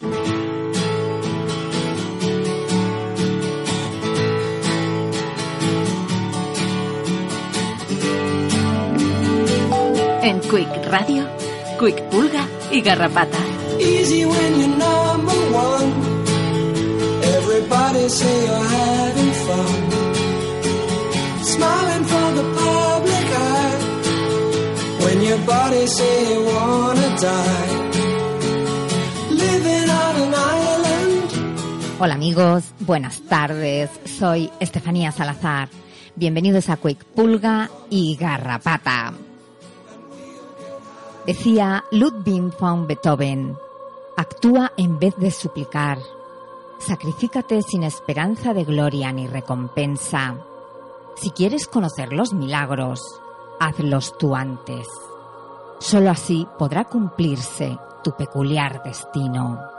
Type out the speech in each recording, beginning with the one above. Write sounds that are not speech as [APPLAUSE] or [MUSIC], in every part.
En Quick Radio, Quick Pulga y Garrapata. Easy when you're number one. Everybody say you're having fun. Smiling for the public eye. When your body say you wanna die. Hola amigos, buenas tardes. Soy Estefanía Salazar. Bienvenidos a Quick Pulga y Garrapata. Decía Ludwig von Beethoven, actúa en vez de suplicar, sacrifícate sin esperanza de gloria ni recompensa. Si quieres conocer los milagros, hazlos tú antes. Solo así podrá cumplirse tu peculiar destino.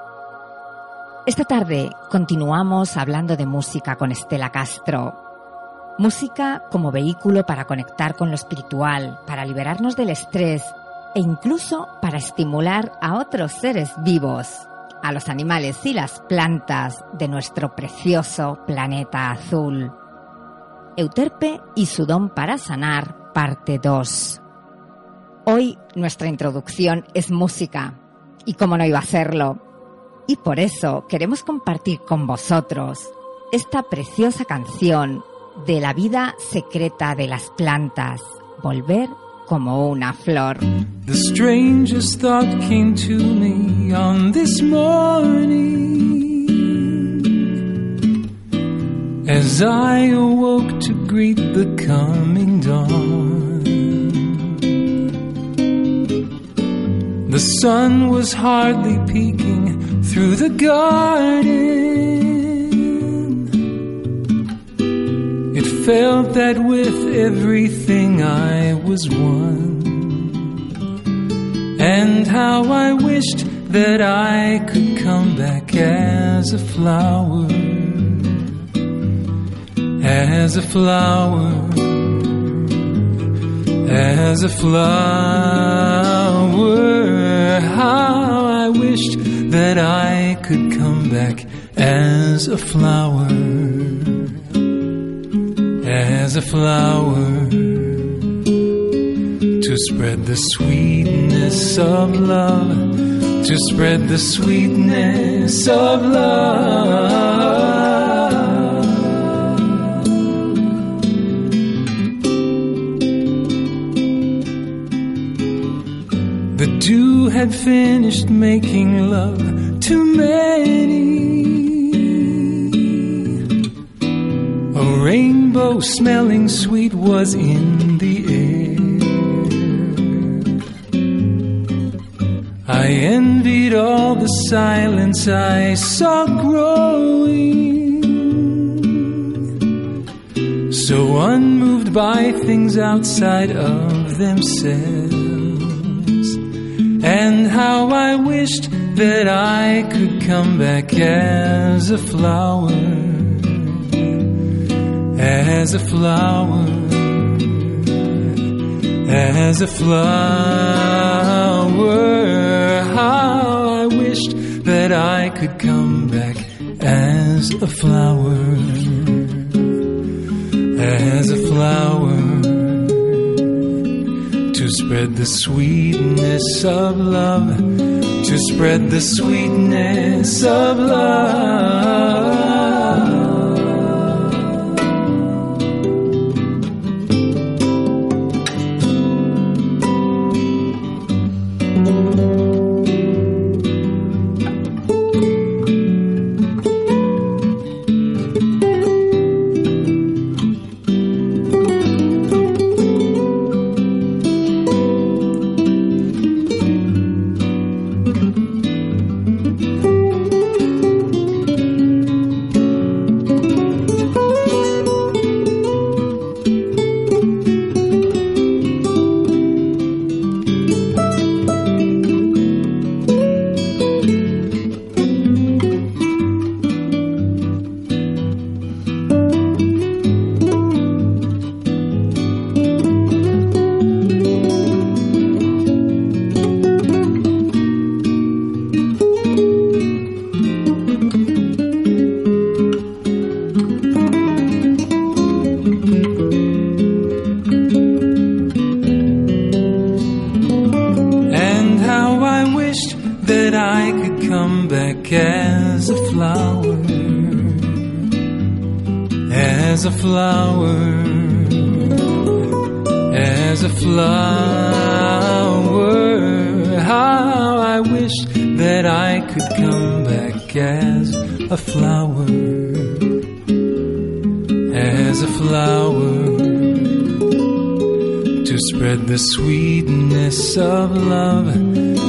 Esta tarde continuamos hablando de música con Estela Castro. Música como vehículo para conectar con lo espiritual, para liberarnos del estrés e incluso para estimular a otros seres vivos, a los animales y las plantas de nuestro precioso planeta azul. Euterpe y su don para sanar, parte 2. Hoy nuestra introducción es música, y cómo no iba a serlo. Y por eso queremos compartir con vosotros esta preciosa canción de la vida secreta de las plantas, volver como una flor. The strangest thought came to me on this morning as I awoke to greet the coming dawn. The sun was hardly peeking through the garden. It felt that with everything I was one. And how I wished that I could come back as a flower. As a flower. As a flower. How I wished that I could come back as a flower as a flower to spread the sweetness of love, to spread the sweetness of love. Had finished making love to many. A rainbow smelling sweet was in the air. I envied all the silence I saw growing. So unmoved by things outside of themselves. And how I wished that I could come back as a flower as a flower, as a flower. How I wished that I could come back as a flower, as a flower. Spread the sweetness of love, to spread the sweetness of love.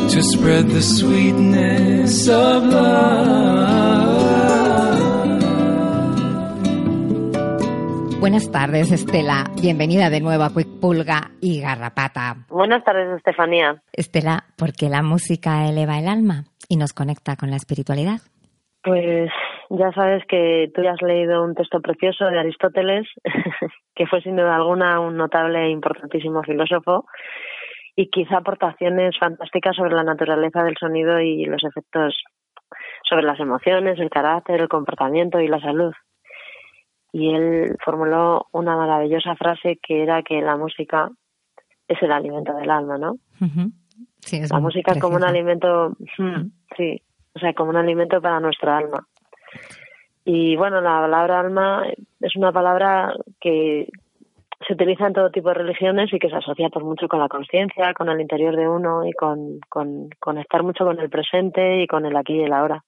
To spread the sweetness of love. Buenas tardes, Estela. Bienvenida de nuevo a Quick Pulga y Garrapata. Buenas tardes, Estefanía. Estela, ¿por qué la música eleva el alma y nos conecta con la espiritualidad? Pues ya sabes que tú ya has leído un texto precioso de Aristóteles, [LAUGHS] que fue sin duda alguna un notable e importantísimo filósofo, y quizá aportaciones fantásticas sobre la naturaleza del sonido y los efectos sobre las emociones, el carácter, el comportamiento y la salud. Y él formuló una maravillosa frase que era que la música es el alimento del alma, ¿no? sí, es la música es como un alimento, sí, o sea, como un alimento para nuestra alma. Y bueno, la palabra alma es una palabra que se utiliza en todo tipo de religiones y que se asocia pues mucho con la conciencia, con el interior de uno y con, con conectar mucho con el presente y con el aquí y el ahora.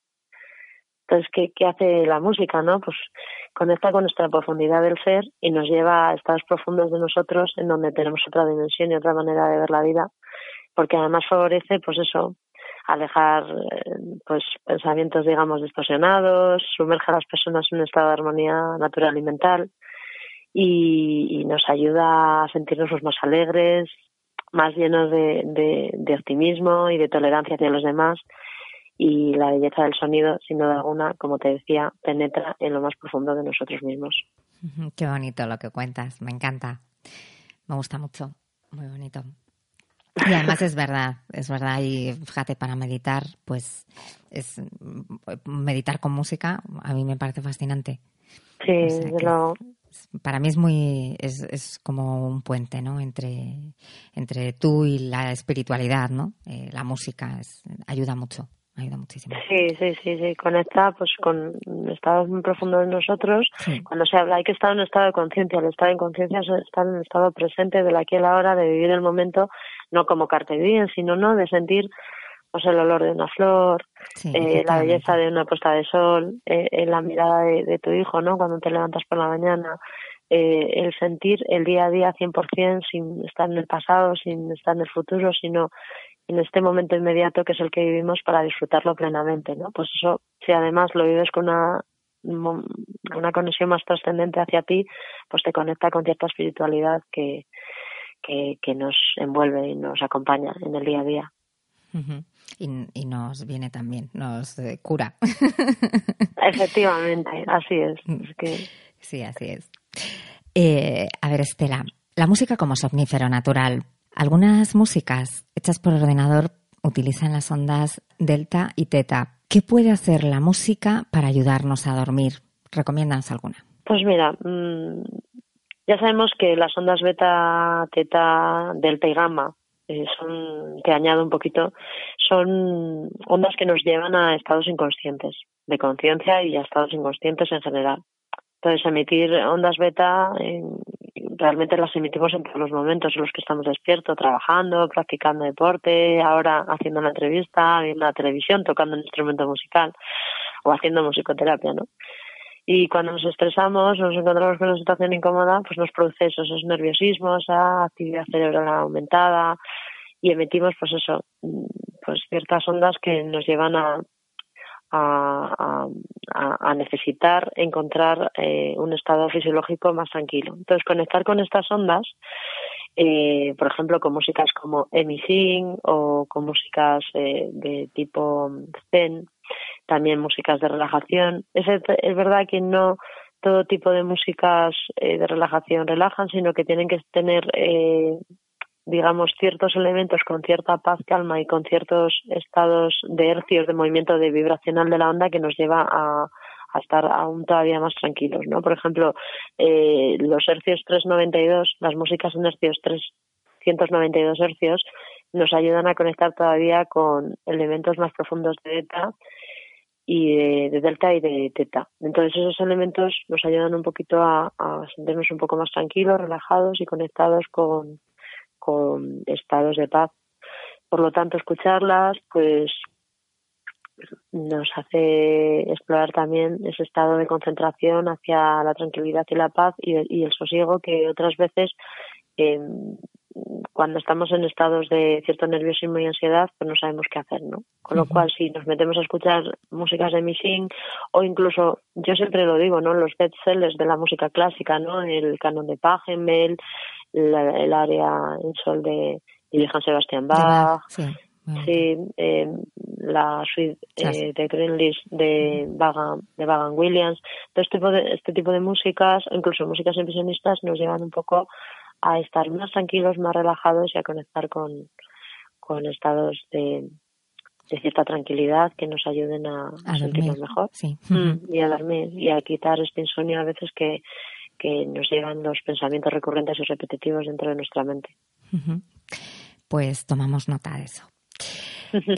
Entonces, ¿qué, ¿qué hace la música? no Pues conecta con nuestra profundidad del ser y nos lleva a estados profundos de nosotros en donde tenemos otra dimensión y otra manera de ver la vida, porque además favorece, pues eso, alejar pues pensamientos digamos distorsionados, sumerge a las personas en un estado de armonía natural y mental y, nos ayuda a sentirnos pues, más alegres, más llenos de, de, optimismo y de tolerancia hacia los demás y la belleza del sonido, sin duda alguna, como te decía, penetra en lo más profundo de nosotros mismos. [LAUGHS] Qué bonito lo que cuentas, me encanta, me gusta mucho, muy bonito. Y además es verdad, es verdad. Y fíjate, para meditar, pues es meditar con música, a mí me parece fascinante. Sí, para mí es muy, es, es como un puente, ¿no? Entre, entre tú y la espiritualidad, ¿no? Eh, la música ayuda mucho ayuda muchísimo. Sí, sí, sí, sí, conecta pues con estados muy profundos de nosotros. Cuando se habla hay que estar en un estado de conciencia, el estado de conciencia es estar en un estado presente de la aquí a la hora, de vivir el momento, no como carpe diem, sino no de sentir pues el olor de una flor, eh, la belleza de una puesta de sol, eh, la mirada de, tu hijo, ¿no? Cuando te levantas por la mañana, eh, el sentir el día a día 100% sin estar en el pasado, sin estar en el futuro, sino en este momento inmediato que es el que vivimos para disfrutarlo plenamente, ¿no? Pues eso, si además lo vives con una una conexión más trascendente hacia ti, pues te conecta con cierta espiritualidad que, que, que nos envuelve y nos acompaña en el día a día. Y, y, nos viene también, nos eh, cura. Efectivamente, así es. Mm. es que... Sí, así es. Eh, a ver, Estela, la música como somnífero natural algunas músicas hechas por ordenador utilizan las ondas delta y teta. ¿Qué puede hacer la música para ayudarnos a dormir? Recomiéndanos alguna. Pues mira, mm, ya sabemos que las ondas beta, teta, delta y gamma, eh, son, te añado un poquito, son ondas que nos llevan a estados inconscientes, de conciencia y a estados inconscientes en general. Entonces, emitir ondas beta realmente las emitimos en todos los momentos en los que estamos despiertos, trabajando, practicando deporte, ahora haciendo una entrevista, viendo la televisión, tocando un instrumento musical o haciendo musicoterapia, ¿no? Y cuando nos estresamos, nos encontramos con una situación incómoda, pues nos produce eso, esos nerviosismos, esa actividad cerebral aumentada y emitimos, pues eso, pues ciertas ondas que nos llevan a, a, a, necesitar encontrar eh, un estado fisiológico más tranquilo. Entonces, conectar con estas ondas, eh, por ejemplo, con músicas como Emising o con músicas eh, de tipo Zen, también músicas de relajación. Es, es verdad que no todo tipo de músicas de relajación relajan, sino que tienen que tener digamos, ciertos elementos con cierta paz, calma y con ciertos estados de hercios de movimiento de vibracional de la onda que nos lleva a, estar aún todavía más tranquilos, ¿no? Por ejemplo, eh, los hercios 392, las músicas en hercios 392 hercios, nos ayudan a conectar todavía con elementos más profundos de ETA y de, delta y de teta. Entonces esos elementos nos ayudan un poquito a, sentirnos un poco más tranquilos, relajados y conectados con, con estados de paz. Por lo tanto, escucharlas, pues nos hace explorar también ese estado de concentración hacia la tranquilidad y la paz y, el sosiego que otras veces eh, cuando estamos en estados de cierto nerviosismo y ansiedad, pues no sabemos qué hacer, ¿no? Con lo cual, si nos metemos a escuchar músicas de Missing o incluso, yo siempre lo digo, ¿no? Los bestsellers de la música clásica, ¿no? El canon de Pachelbel, el área en sol de, Johann Sebastian Bach, sí, eh, la suite eh, de Greenleaf de Vagan, de Vagan Williams, todo este tipo de, este tipo de músicas, incluso músicas impresionistas, nos llevan un poco a estar más tranquilos, más relajados y a conectar con, con estados de, de cierta tranquilidad que nos ayuden a, sentirnos mejor mm, y a dormir y a quitar este insomnio a veces que, que nos llevan los pensamientos recurrentes y repetitivos dentro de nuestra mente. Pues tomamos nota de eso. [LAUGHS]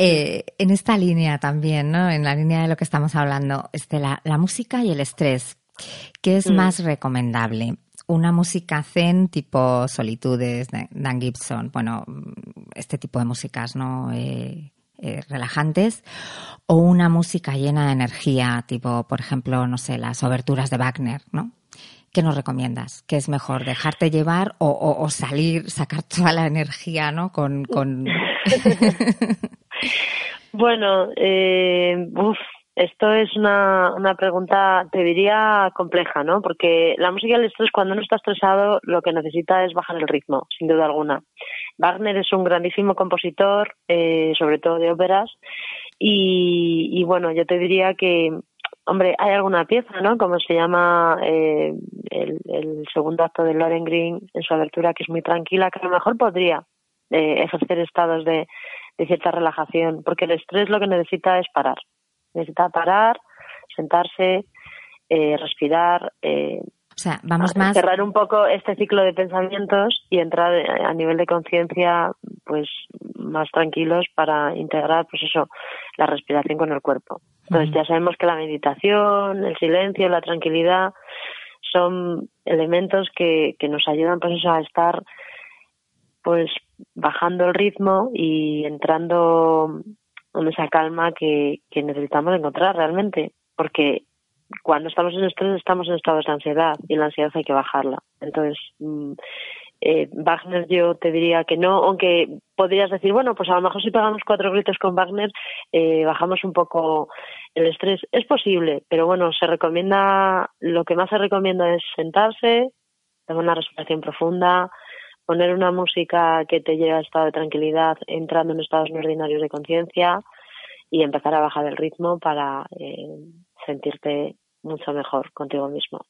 Eh, en esta línea también, ¿no? En la línea de lo que estamos hablando, este, la, la música y el estrés. ¿Qué es mm. más recomendable? Una música zen tipo Solitudes, Dan Gibson, bueno, este tipo de músicas, ¿no? Eh, eh, relajantes o una música llena de energía, tipo, por ejemplo, no sé, las oberturas de Wagner, ¿no? ¿Qué nos recomiendas? ¿Qué es mejor, dejarte llevar o, salir, sacar toda la energía, ¿no? Con, [LAUGHS] bueno, eh, esto es una, una pregunta, te diría, compleja, ¿no? Porque la música del estrés, cuando uno está estresado, lo que necesita es bajar el ritmo, sin duda alguna. Wagner es un grandísimo compositor, eh, sobre todo de óperas, y, bueno, yo te diría que, hombre, hay alguna pieza, ¿no? Como se llama eh, el, segundo acto de Loren Green en su abertura, que es muy tranquila, que a lo mejor podría eh, ejercer estados de cierta relajación, porque el estrés lo que necesita es parar necesita parar, sentarse, eh, respirar. Eh, o sea, vamos más. Cerrar un poco este ciclo de pensamientos y entrar a nivel de conciencia, pues más tranquilos para integrar, pues eso, la respiración con el cuerpo. Entonces, ya sabemos que la meditación, el silencio, la tranquilidad son elementos que, que nos ayudan, pues eso, a estar, pues bajando el ritmo y entrando con esa calma que, que necesitamos encontrar realmente, porque cuando estamos en estrés estamos en estados de ansiedad y la ansiedad hay que bajarla. Entonces, mm, eh, Wagner yo te diría que no, aunque podrías decir, bueno, pues a lo mejor si pegamos cuatro gritos con Wagner eh, bajamos un poco el estrés. Es posible, pero bueno, se recomienda, lo que más se recomienda es sentarse, tener una respiración profunda, poner una música que te lleve a estado de tranquilidad, entrando en estados no ordinarios de conciencia y empezar a bajar el ritmo para eh, sentirte mucho mejor contigo mismo.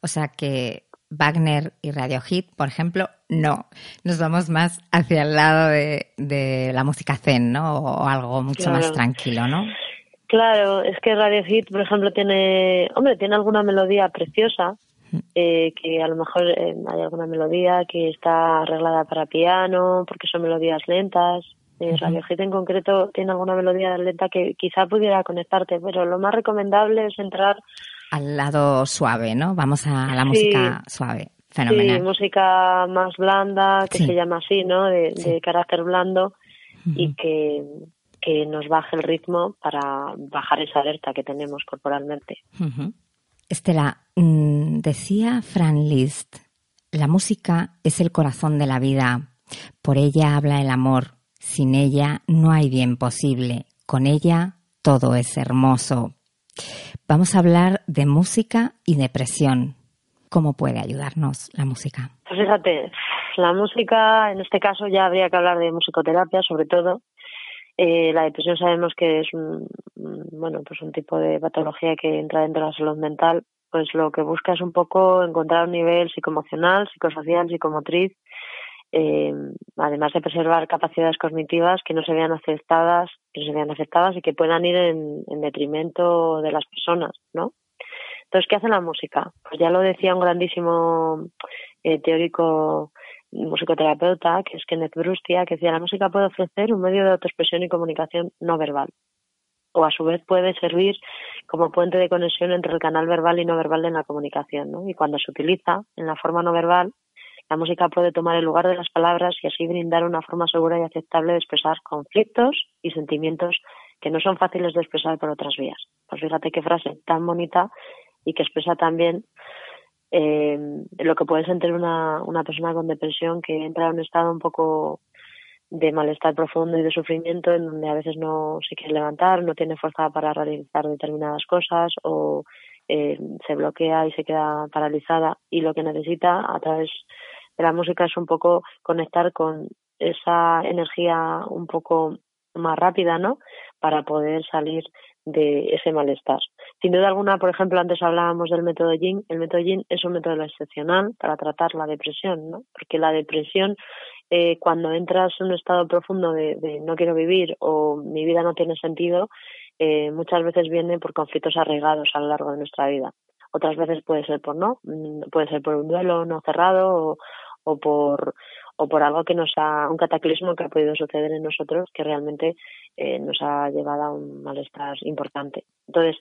O sea que Wagner y Radio Hit, por ejemplo, no. Nos vamos más hacia el lado de, la música zen, ¿no? O algo mucho más tranquilo, ¿no? Claro, es que Radio Hit, por ejemplo, tiene, hombre, tiene alguna melodía preciosa, eh, que a lo mejor eh, hay alguna melodía que está arreglada para piano, porque son melodías lentas. Eh, Radio Hit en concreto tiene alguna melodía lenta que quizá pudiera conectarte, pero lo más recomendable es entrar al lado suave, ¿no? Vamos a la música suave. Fenomenal. Sí, música más blanda, que se llama así, ¿no? De, carácter blando y que, que nos baje el ritmo para bajar esa alerta que tenemos corporalmente. Estela, mm, decía Fran Liszt, la música es el corazón de la vida, por ella habla el amor, sin ella no hay bien posible, con ella todo es hermoso. Vamos a hablar de música y depresión. ¿Cómo puede ayudarnos la música? Pues fíjate, la música, en este caso ya habría que hablar de musicoterapia sobre todo, eh, la depresión sabemos que es un, bueno, pues un tipo de patología que entra dentro de la salud mental. Pues lo que busca es un poco encontrar un nivel psicoemocional, psicosocial, psicomotriz, eh, además de preservar capacidades cognitivas que no se vean aceptadas, que no se vean aceptadas y que puedan ir en, en detrimento de las personas, ¿no? Entonces, ¿qué hace la música? Pues ya lo decía un grandísimo eh, teórico musicoterapeuta, que es Kenneth Brustia, que decía, la música puede ofrecer un medio de autoexpresión y comunicación no verbal. o a su vez puede servir como puente de conexión entre el canal verbal y no verbal en la comunicación. ¿no? Y cuando se utiliza en la forma no verbal, la música puede tomar el lugar de las palabras y así brindar una forma segura y aceptable de expresar conflictos y sentimientos que no son fáciles de expresar por otras vías. Pues fíjate qué frase tan bonita y que expresa también eh, lo que puede sentir una, una persona con depresión que entra en un estado un poco de malestar profundo y de sufrimiento en donde a veces no se quiere levantar, no tiene fuerza para realizar determinadas cosas o eh, se bloquea y se queda paralizada y lo que necesita a través de la música es un poco conectar con esa energía un poco más rápida, ¿no? Para poder salir de ese malestar. Sin duda alguna, por ejemplo, antes hablábamos del método Yin. El método Yin es un método excepcional para tratar la depresión, ¿no? Porque la depresión eh, cuando entras en un estado profundo de, no quiero vivir o mi vida no tiene sentido, eh, muchas veces viene por conflictos arraigados a lo largo de nuestra vida. Otras veces puede ser por no, mm, puede ser por un duelo no cerrado o, por o por algo que nos ha un cataclismo que ha podido suceder en nosotros que realmente eh, nos ha llevado a un malestar importante. Entonces,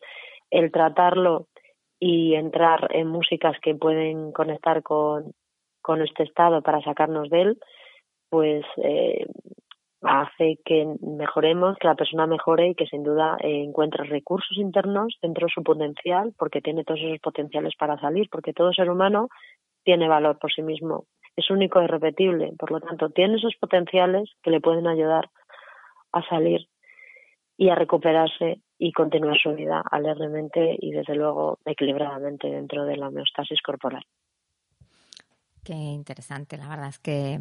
el tratarlo y entrar en músicas que pueden conectar con, con este estado para sacarnos de él, pues eh, hace que mejoremos, que la persona mejore y que sin duda eh, encuentre recursos internos dentro de su potencial, porque tiene todos esos potenciales para salir, porque todo ser humano tiene valor por sí mismo, es único y repetible, por lo tanto tiene esos potenciales que le pueden ayudar a salir y a recuperarse y continuar su vida alegremente y desde luego equilibradamente dentro de la homeostasis corporal. Qué interesante, la verdad es que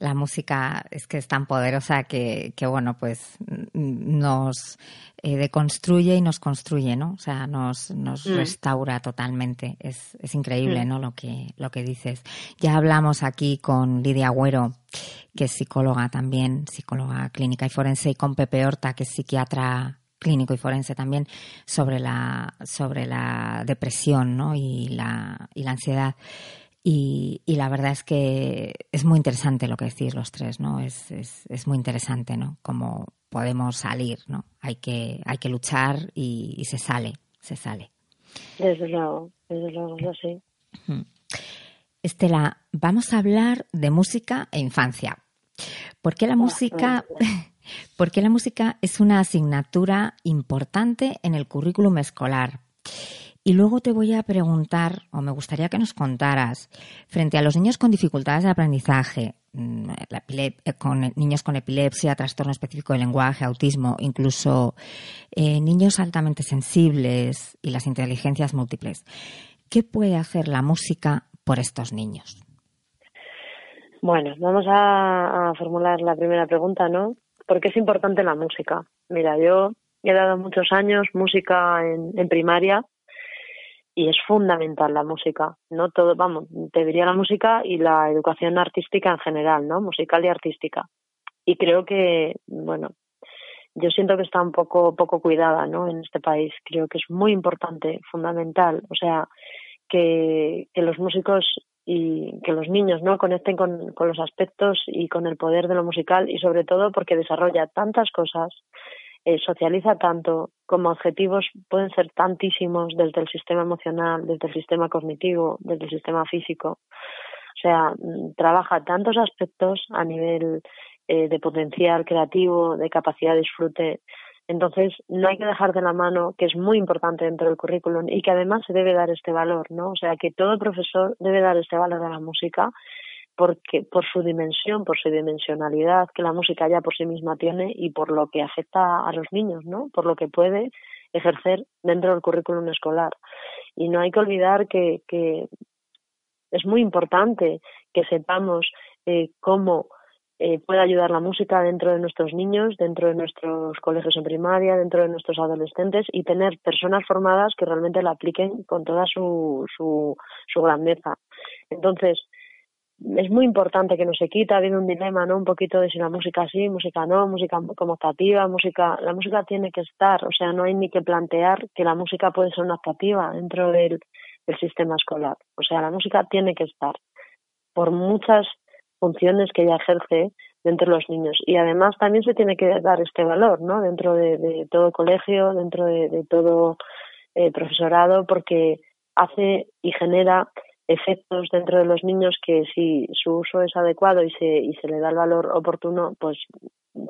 la música es que es tan poderosa que, que bueno, pues nos eh, deconstruye y nos construye, ¿no? O sea, nos, nos mm. restaura totalmente. Es, es increíble, mm. ¿no? Lo que, lo que dices. Ya hablamos aquí con Lidia Agüero, que es psicóloga también, psicóloga clínica y forense, y con Pepe Horta, que es psiquiatra clínico y forense también sobre la sobre la depresión ¿no? y la y la ansiedad y, y, la verdad es que es muy interesante lo que decís los tres, ¿no? Es, es, es muy interesante, ¿no? Cómo podemos salir, ¿no? Hay que, hay que luchar y, y se sale, se sale. Desde luego, desde luego, yo sí. Estela, vamos a hablar de música e infancia. ¿Por qué la ah, música, [LAUGHS] ¿por qué la música es una asignatura importante en el currículum escolar? Y luego te voy a preguntar, o me gustaría que nos contaras, frente a los niños con dificultades de aprendizaje, mm, eh, con niños con epilepsia, trastorno específico de lenguaje, autismo, incluso eh, niños altamente sensibles y las inteligencias múltiples, ¿qué puede hacer la música por estos niños? Bueno, vamos a, formular la primera pregunta, ¿no? ¿Por qué es importante la música? Mira, yo he dado muchos años música en primaria y es fundamental la música, no todo, vamos, te diría la música y la educación artística en general, ¿no? Musical y artística. Y creo que, bueno, yo siento que está un poco poco cuidada, ¿no? En este país creo que es muy importante, fundamental, o sea, que, que los músicos y que los niños no conecten con, con los aspectos y con el poder de lo musical y sobre todo porque desarrolla tantas cosas eh, socializa tanto, como objetivos pueden ser tantísimos desde el sistema emocional, desde el sistema cognitivo, desde el sistema físico. O sea, mm, trabaja tantos aspectos a nivel eh, de potencial creativo, de capacidad de disfrute. Entonces, no hay que dejar de la mano, que es muy importante dentro del currículum y que además se debe dar este valor, ¿no? O sea, que todo profesor debe dar este valor a la música porque por su dimensión, por su dimensionalidad que la música ya por sí misma tiene y por lo que afecta a los niños, ¿no? Por lo que puede ejercer dentro del currículum escolar. Y no hay que olvidar que, que es muy importante que sepamos eh, cómo eh, puede ayudar la música dentro de nuestros niños, dentro de nuestros colegios en primaria, dentro de nuestros adolescentes y tener personas formadas que realmente la apliquen con toda su, su, su grandeza. Entonces, es muy importante que no se quita, viene un dilema, ¿no? Un poquito de si la música sí, música no, música como optativa, música, la música tiene que estar, o sea, no hay ni que plantear que la música puede ser una optativa dentro del, del sistema escolar, o sea, la música tiene que estar por muchas funciones que ella ejerce dentro de los niños. Y además también se tiene que dar este valor, ¿no? Dentro de, todo colegio, dentro de, todo eh, profesorado, porque hace y genera efectos dentro de los niños que si su uso es adecuado y se, y se le da el valor oportuno, pues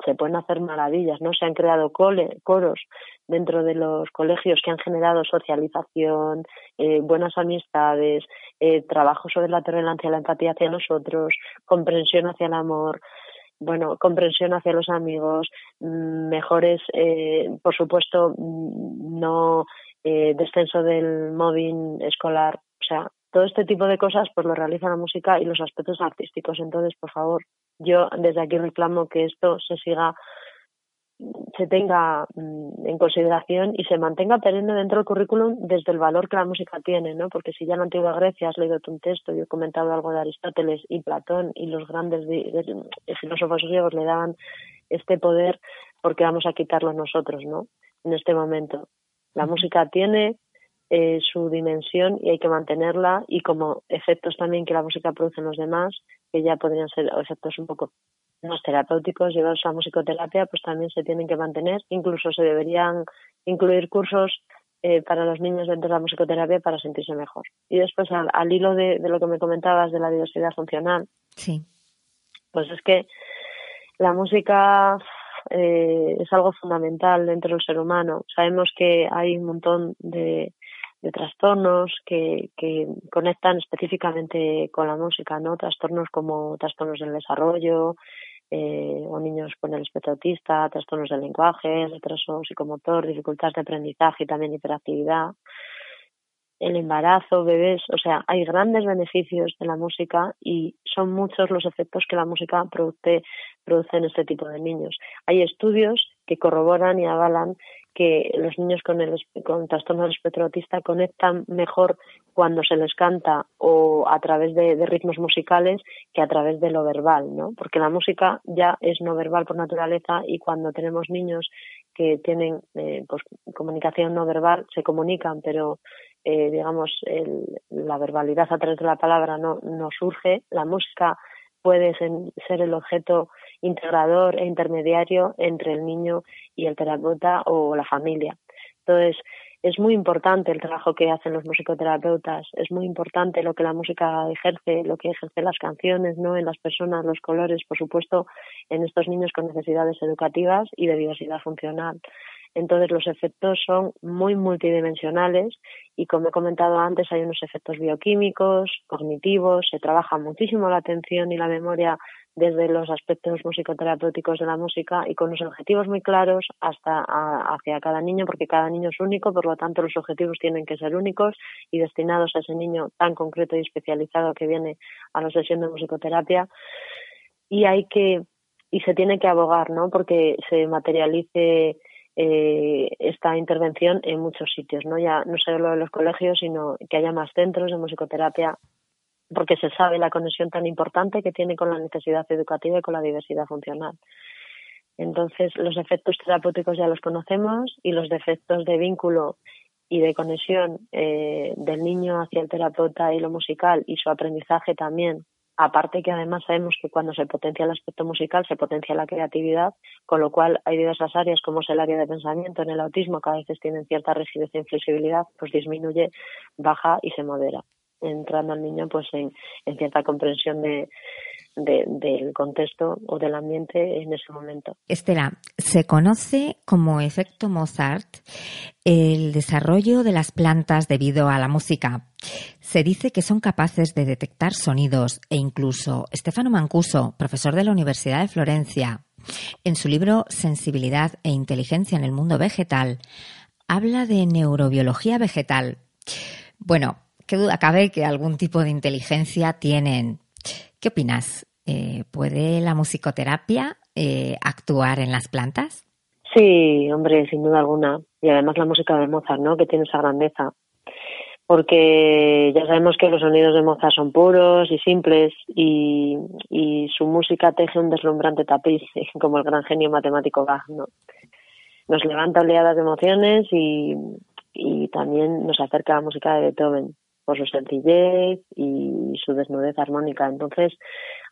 se pueden hacer maravillas, ¿no? Se han creado coros dentro de los colegios que han generado socialización, eh, buenas amistades, eh, trabajo sobre la tolerancia, la empatía hacia nosotros, comprensión hacia el amor, bueno, comprensión hacia los amigos, mm, mejores, eh, por supuesto, mm, no descenso del mobbing escolar, o sea, todo este tipo de cosas pues lo realiza la música y los aspectos artísticos. Entonces, por favor, yo desde aquí reclamo que esto se siga se tenga mm, en consideración y se mantenga perenne dentro del currículum desde el valor que la música tiene, ¿no? Porque si ya en la antigua Grecia has leído un texto, yo he comentado algo de Aristóteles y Platón y los grandes filósofos griegos le daban este poder, porque vamos a quitarlo nosotros, ¿no? En este momento. La música tiene eh, su dimensión y hay que mantenerla y como efectos también que la música produce en los demás, que ya podrían ser efectos un poco más terapéuticos, llevados a la musicoterapia, pues también se tienen que mantener. Incluso se deberían incluir cursos eh, para los niños dentro de la musicoterapia para sentirse mejor. Y después, al, hilo de, lo que me comentabas de la diversidad funcional, sí. pues es que la música eh, es algo fundamental dentro del ser humano. Sabemos que hay un montón de, de trastornos que, que conectan específicamente con la música, ¿no? Trastornos como trastornos del desarrollo, eh, o niños con el espectro autista, trastornos del lenguaje, retraso psicomotor, dificultades de aprendizaje y también hiperactividad el embarazo, bebés, o sea, hay grandes beneficios de la música y son muchos los efectos que la música produce, produce en este tipo de niños. Hay estudios que corroboran y avalan que los niños con, el, con trastorno del espectro autista conectan mejor cuando se les canta o a través de, ritmos musicales que a través de lo verbal, ¿no? Porque la música ya es no verbal por naturaleza y cuando tenemos niños que tienen eh, pues, comunicación no verbal se comunican, pero eh, digamos, la verbalidad a través de la palabra no, no surge, la música puede ser el objeto integrador e intermediario entre el niño y el terapeuta o la familia. Entonces, es muy importante el trabajo que hacen los musicoterapeutas, es muy importante lo que la música ejerce, lo que ejerce las canciones, ¿no? En las personas, los colores, por supuesto, en estos niños con necesidades educativas y de diversidad funcional. Entonces los efectos son muy multidimensionales y como he comentado antes hay unos efectos bioquímicos, cognitivos, se trabaja muchísimo la atención y la memoria desde los aspectos musicoterapéuticos de la música y con unos objetivos muy claros hasta hacia cada niño porque cada niño es único, por lo tanto los objetivos tienen que ser únicos y destinados a ese niño tan concreto y especializado que viene a la sesión de musicoterapia y hay que y se tiene que abogar, ¿no? Porque se materialice eh, esta intervención en muchos sitios, no ya no solo en los colegios, sino que haya más centros de musicoterapia, porque se sabe la conexión tan importante que tiene con la necesidad educativa y con la diversidad funcional. Entonces, los efectos terapéuticos ya los conocemos y los defectos de vínculo y de conexión eh, del niño hacia el terapeuta y lo musical y su aprendizaje también Aparte que además sabemos que cuando se potencia el aspecto musical se potencia la creatividad, con lo cual hay diversas áreas como es el área de pensamiento en el autismo que a veces tienen cierta rigidez e inflexibilidad, pues disminuye, baja y se modera, entrando al niño pues en cierta comprensión de, del contexto o del ambiente en ese momento. Estela, se conoce como efecto Mozart el desarrollo de las plantas debido a la música. Se dice que son capaces de detectar sonidos e incluso Stefano Mancuso, profesor de la Universidad de Florencia, en su libro Sensibilidad e Inteligencia en el Mundo Vegetal, habla de neurobiología vegetal. Bueno, qué duda cabe que algún tipo de inteligencia tienen. ¿Qué opinas? Eh, ¿Puede la musicoterapia eh, actuar en las plantas? Sí, hombre, sin duda alguna. Y además la música de Mozart, ¿no? Que tiene esa grandeza. Porque ya sabemos que los sonidos de Mozart son puros y simples y, su música teje un deslumbrante tapiz, [LAUGHS] como el gran genio matemático Bach, ¿no? Nos levanta oleadas de emociones y, y también nos acerca a la música de Beethoven por su sencillez y su desnudez armónica. Entonces,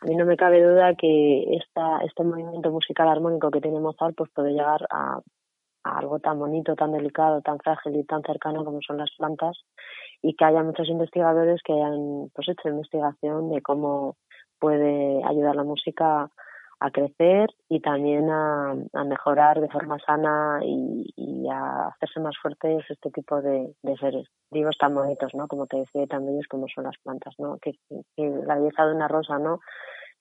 a mí no me cabe duda que este movimiento musical armónico que tiene Mozart pues puede llegar a, algo tan bonito, tan delicado, tan frágil y tan cercano como son las plantas y que haya muchos investigadores que hayan pues hecho investigación de cómo puede ayudar la música a crecer y también a, mejorar de forma sana y, a hacerse más fuertes este tipo de, seres vivos tan bonitos, ¿no? Como te decía, tan bellos como son las plantas, ¿no? Que, la belleza de una rosa, ¿no?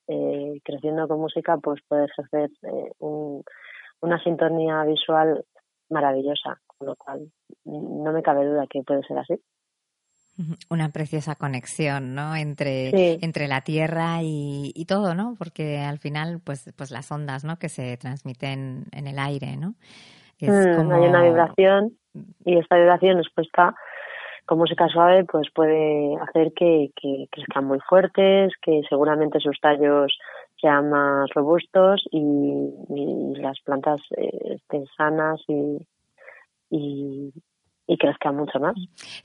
Eh, creciendo con música, pues puede ejercer eh, una sintonía visual maravillosa, con lo cual no me cabe duda que puede ser así. Una preciosa conexión, ¿no? Entre, entre la Tierra y, todo, ¿no? Porque al final, pues, pues las ondas, ¿no? Que se transmiten en el aire, ¿no? Mm, hay una vibración y esta vibración expuesta con música suave, pues puede hacer que, que crezcan muy fuertes, que seguramente sus tallos sean más robustos y, las plantas eh, estén sanas y, y, y crezca mucho más.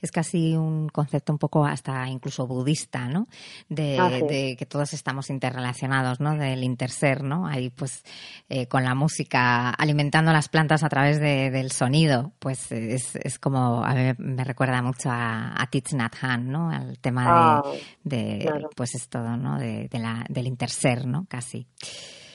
Es casi un concepto un poco hasta incluso budista, ¿no? De, ah, que todos estamos interrelacionados, ¿no? Del interser, ¿no? Ahí pues eh, con la música alimentando las plantas a través del sonido, pues es, es, como, a mí me recuerda mucho a, a Thich Nhat Hanh, ¿no? Al tema de, ah, pues es todo, ¿no? De, la, del interser, ¿no? Casi.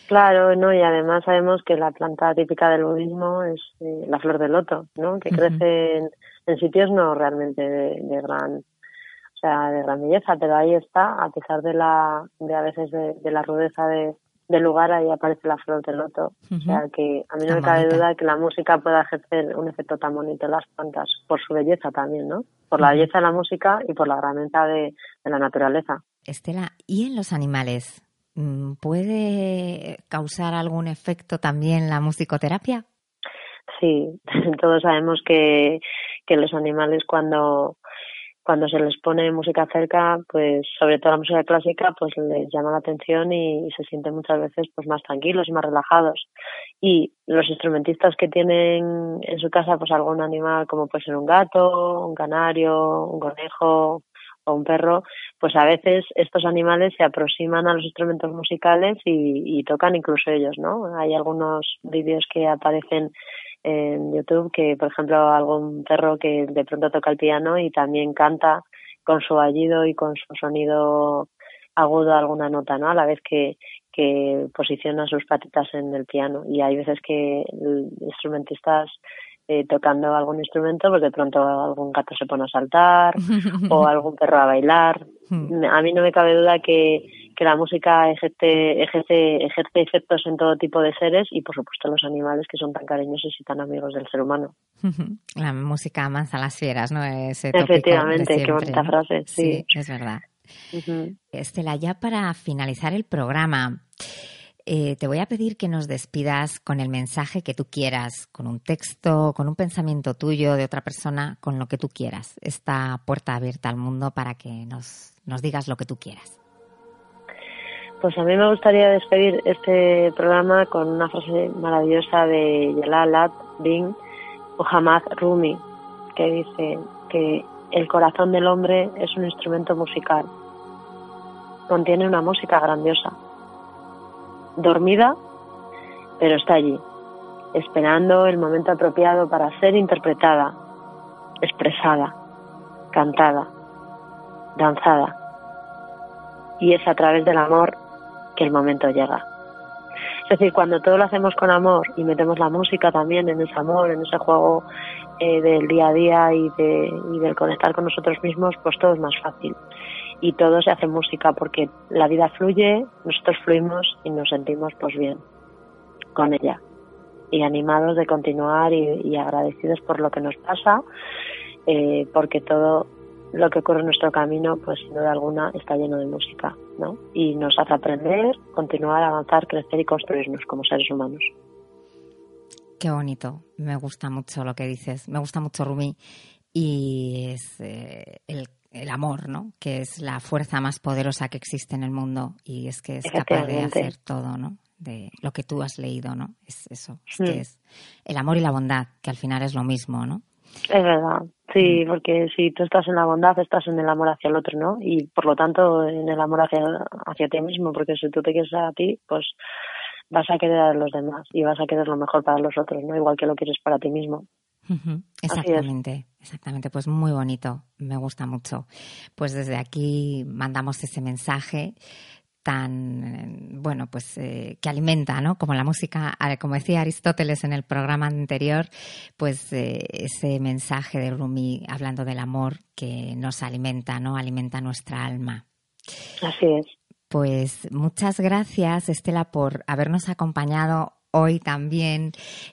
Claro, no, y además sabemos que la planta típica del budismo es eh, la flor de loto, ¿no? Que crece en, sitios no realmente de, gran, o sea, de gran belleza, pero ahí está, a pesar de la, de a veces de, la rudeza de, del lugar, ahí aparece la flor de loto. O sea, que a mí no me cabe duda que la música pueda ejercer un efecto tan bonito en las plantas, por su belleza también, ¿no? Por la belleza de la música y por la grandeza de la naturaleza. Estela, ¿y en los animales? Mm, ¿Puede causar algún efecto también la musicoterapia? Sí, [LAUGHS] todos sabemos que, que los animales cuando cuando se les pone música cerca, pues sobre todo la música clásica, pues les llama la atención y, se sienten muchas veces pues más tranquilos y más relajados. Y los instrumentistas que tienen en su casa pues algún animal como puede ser un gato, un canario, un conejo, un perro, pues a veces estos animales se aproximan a los instrumentos musicales y, tocan incluso ellos, ¿no? Hay algunos vídeos que aparecen en YouTube que, por ejemplo, algún perro que de pronto toca el piano y también canta con su aullido y con su sonido agudo alguna nota, ¿no? A la vez que, que posiciona sus patitas en el piano. Y hay veces que instrumentistas eh, tocando algún instrumento, pues de pronto algún gato se pone a saltar o [LAUGHS] algún perro a bailar. Hmm. A mí no me cabe duda que, que la música ejerce, ejerce, ejerce efectos en todo tipo de seres y por supuesto los animales que son tan cariñosos y tan amigos del ser humano. [LAUGHS] La música amansa las fieras, ¿no? Efectivamente, qué bonita frase. Sí, es verdad. Estela, ya para finalizar el programa, eh, te voy a pedir que nos despidas con el mensaje que tú quieras, con un texto, con un pensamiento tuyo de otra persona, con lo que tú quieras. Esta puerta abierta al mundo para que nos, nos digas lo que tú quieras. Pues a mí me gustaría despedir este programa con una frase maravillosa de Yalalat Bin Muhammad Rumi, que dice que el corazón del hombre es un instrumento musical. Contiene una música grandiosa dormida, pero está allí, esperando el momento apropiado para ser interpretada, expresada, cantada, danzada. Y es a través del amor que el momento llega. Es decir, cuando todo lo hacemos con amor y metemos la música también en ese amor, en ese juego eh, del día a día y, de, y del conectar con nosotros mismos, pues todo es más fácil y todo se hace música porque la vida fluye, nosotros fluimos y nos sentimos pues bien con ella y animados de continuar y, agradecidos por lo que nos pasa eh, porque todo lo que ocurre en nuestro camino pues sin duda alguna está lleno de música ¿no? y nos hace aprender, continuar, avanzar, crecer y construirnos como seres humanos. Qué bonito, me gusta mucho lo que dices, me gusta mucho Rumi y es eh, el el amor, ¿no? Que es la fuerza más poderosa que existe en el mundo y es que es capaz de hacer todo, ¿no? De lo que tú has leído, ¿no? Es eso, es que mm. es el amor y la bondad, que al final es lo mismo, ¿no? Es verdad, sí, porque si tú estás en la bondad, estás en el amor hacia el otro, ¿no? Y por lo tanto, en el amor hacia, hacia ti mismo, porque si tú te quieres a ti, pues vas a querer a los demás y vas a querer lo mejor para los otros, ¿no? Igual que lo quieres para ti mismo. Exactamente, exactamente, pues muy bonito, me gusta mucho. Pues desde aquí mandamos ese mensaje tan, bueno, pues eh, que alimenta, ¿no? Como la música, como decía Aristóteles en el programa anterior, pues eh, ese mensaje de Rumi hablando del amor que nos alimenta, ¿no? Alimenta nuestra alma. Así es. Pues muchas gracias, Estela, por habernos acompañado hoy también.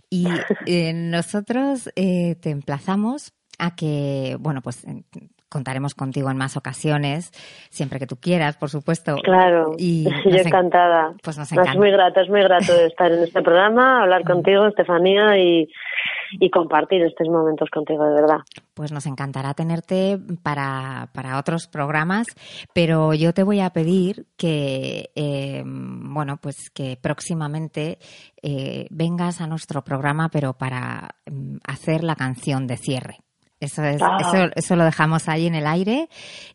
Y eh, nosotros eh, te emplazamos a que, bueno, pues contaremos contigo en más ocasiones, siempre que tú quieras, por supuesto. Claro, y [LAUGHS] yo encantada. Pues nos encanta. Es muy grato, es muy grato estar en este programa, hablar [LAUGHS] contigo, Estefanía, y, y compartir estos momentos contigo, de verdad. Pues nos encantará tenerte para, para otros programas, pero yo te voy a pedir que, eh, bueno, pues que próximamente eh, vengas a nuestro programa, pero para mm, hacer la canción de cierre. Eso, es, ah. eso, eso, lo dejamos ahí en el aire.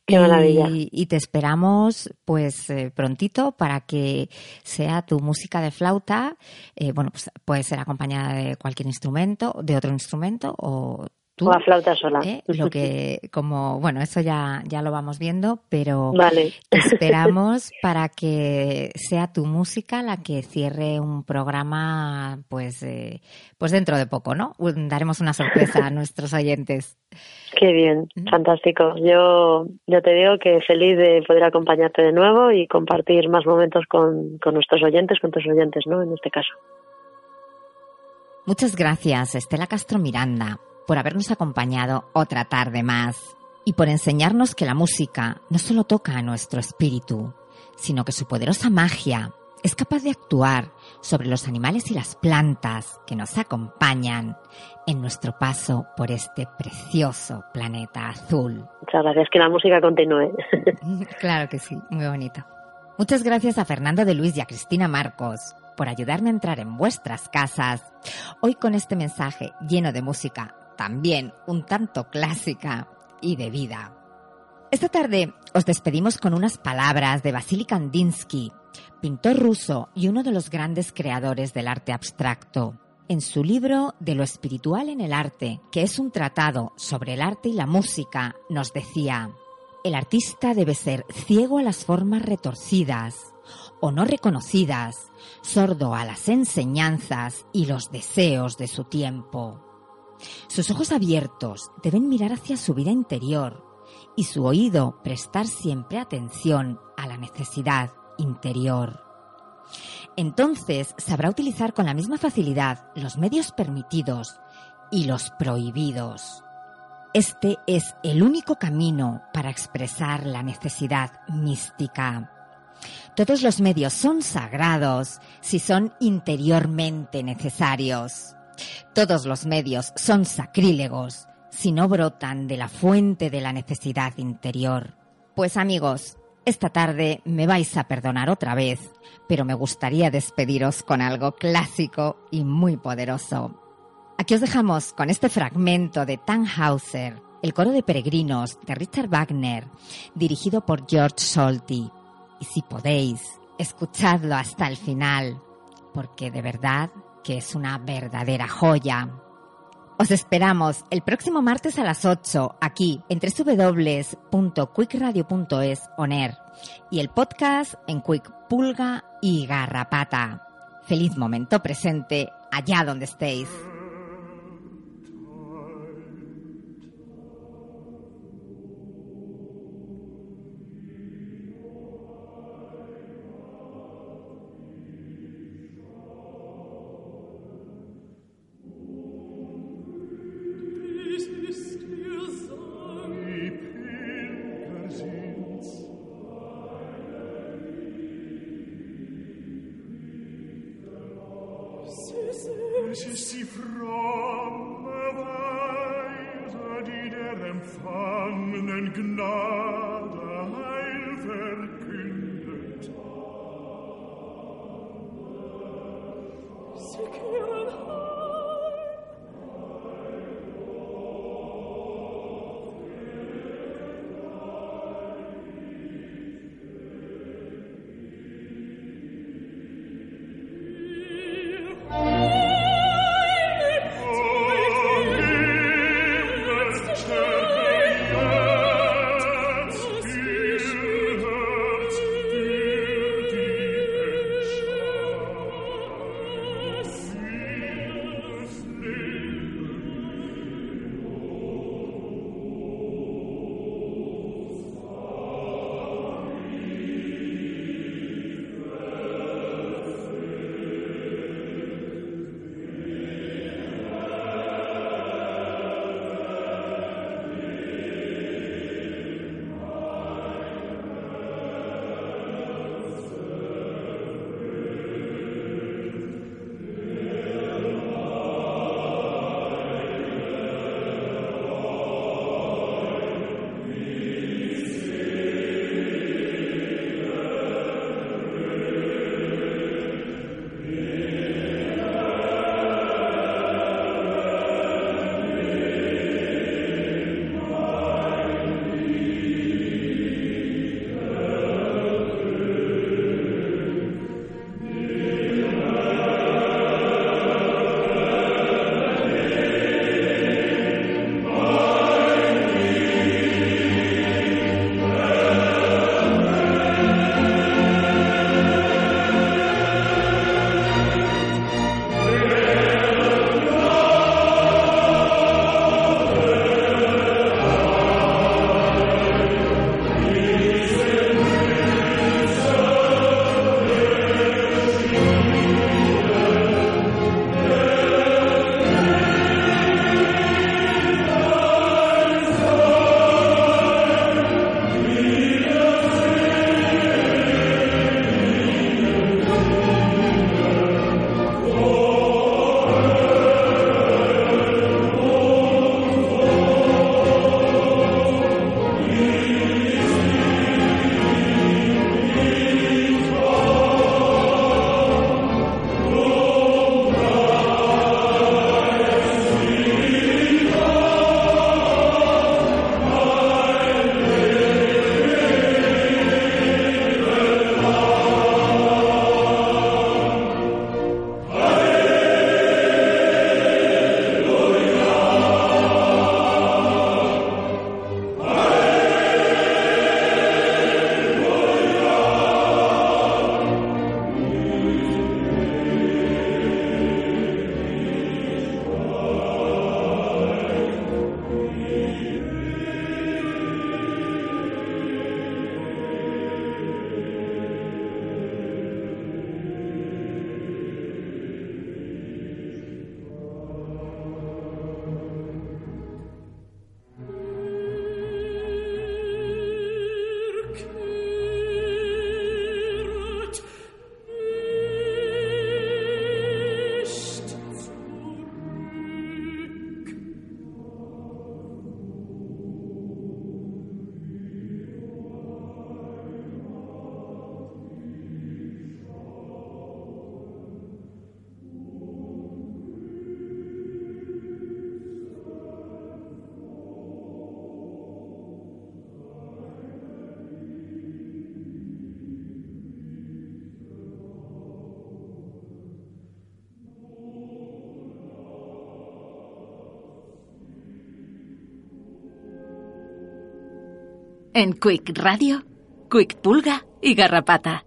y, y, te esperamos pues eh, prontito para que sea tu música de flauta. Eh, bueno, pues puede ser acompañada de cualquier instrumento, de otro instrumento o o a flauta sola. ¿eh? Lo que, como, bueno, eso ya, ya lo vamos viendo, pero vale. esperamos [LAUGHS] para que sea tu música la que cierre un programa, pues, eh, pues dentro de poco, ¿no? Daremos una sorpresa a [LAUGHS] nuestros oyentes. Qué bien, fantástico. Yo, yo te digo que feliz de poder acompañarte de nuevo y compartir más momentos con, con nuestros oyentes, con tus oyentes, ¿no? En este caso. Muchas gracias, Estela Castro Miranda por habernos acompañado otra tarde más y por enseñarnos que la música no solo toca a nuestro espíritu, sino que su poderosa magia es capaz de actuar sobre los animales y las plantas que nos acompañan en nuestro paso por este precioso planeta azul. Muchas gracias, que la música continúe. [LAUGHS] claro que sí, muy bonito. Muchas gracias a Fernando de Luis y a Cristina Marcos por ayudarme a entrar en vuestras casas. Hoy con este mensaje lleno de música también un tanto clásica y de vida. Esta tarde os despedimos con unas palabras de Vasily Kandinsky, pintor ruso y uno de los grandes creadores del arte abstracto. En su libro De lo espiritual en el arte, que es un tratado sobre el arte y la música, nos decía, el artista debe ser ciego a las formas retorcidas o no reconocidas, sordo a las enseñanzas y los deseos de su tiempo. Sus ojos abiertos deben mirar hacia su vida interior y su oído prestar siempre atención a la necesidad interior. Entonces sabrá utilizar con la misma facilidad los medios permitidos y los prohibidos. Este es el único camino para expresar la necesidad mística. Todos los medios son sagrados si son interiormente necesarios. Todos los medios son sacrílegos si no brotan de la fuente de la necesidad interior. Pues amigos, esta tarde me vais a perdonar otra vez, pero me gustaría despediros con algo clásico y muy poderoso. Aquí os dejamos con este fragmento de Tannhauser, el coro de peregrinos de Richard Wagner, dirigido por George Solti. Y si podéis, escuchadlo hasta el final, porque de verdad que es una verdadera joya. Os esperamos el próximo martes a las 8 aquí en www.quickradio.es oner y el podcast en Quick Pulga y Garrapata. Feliz momento presente allá donde estéis. En Quick Radio, Quick Pulga y Garrapata.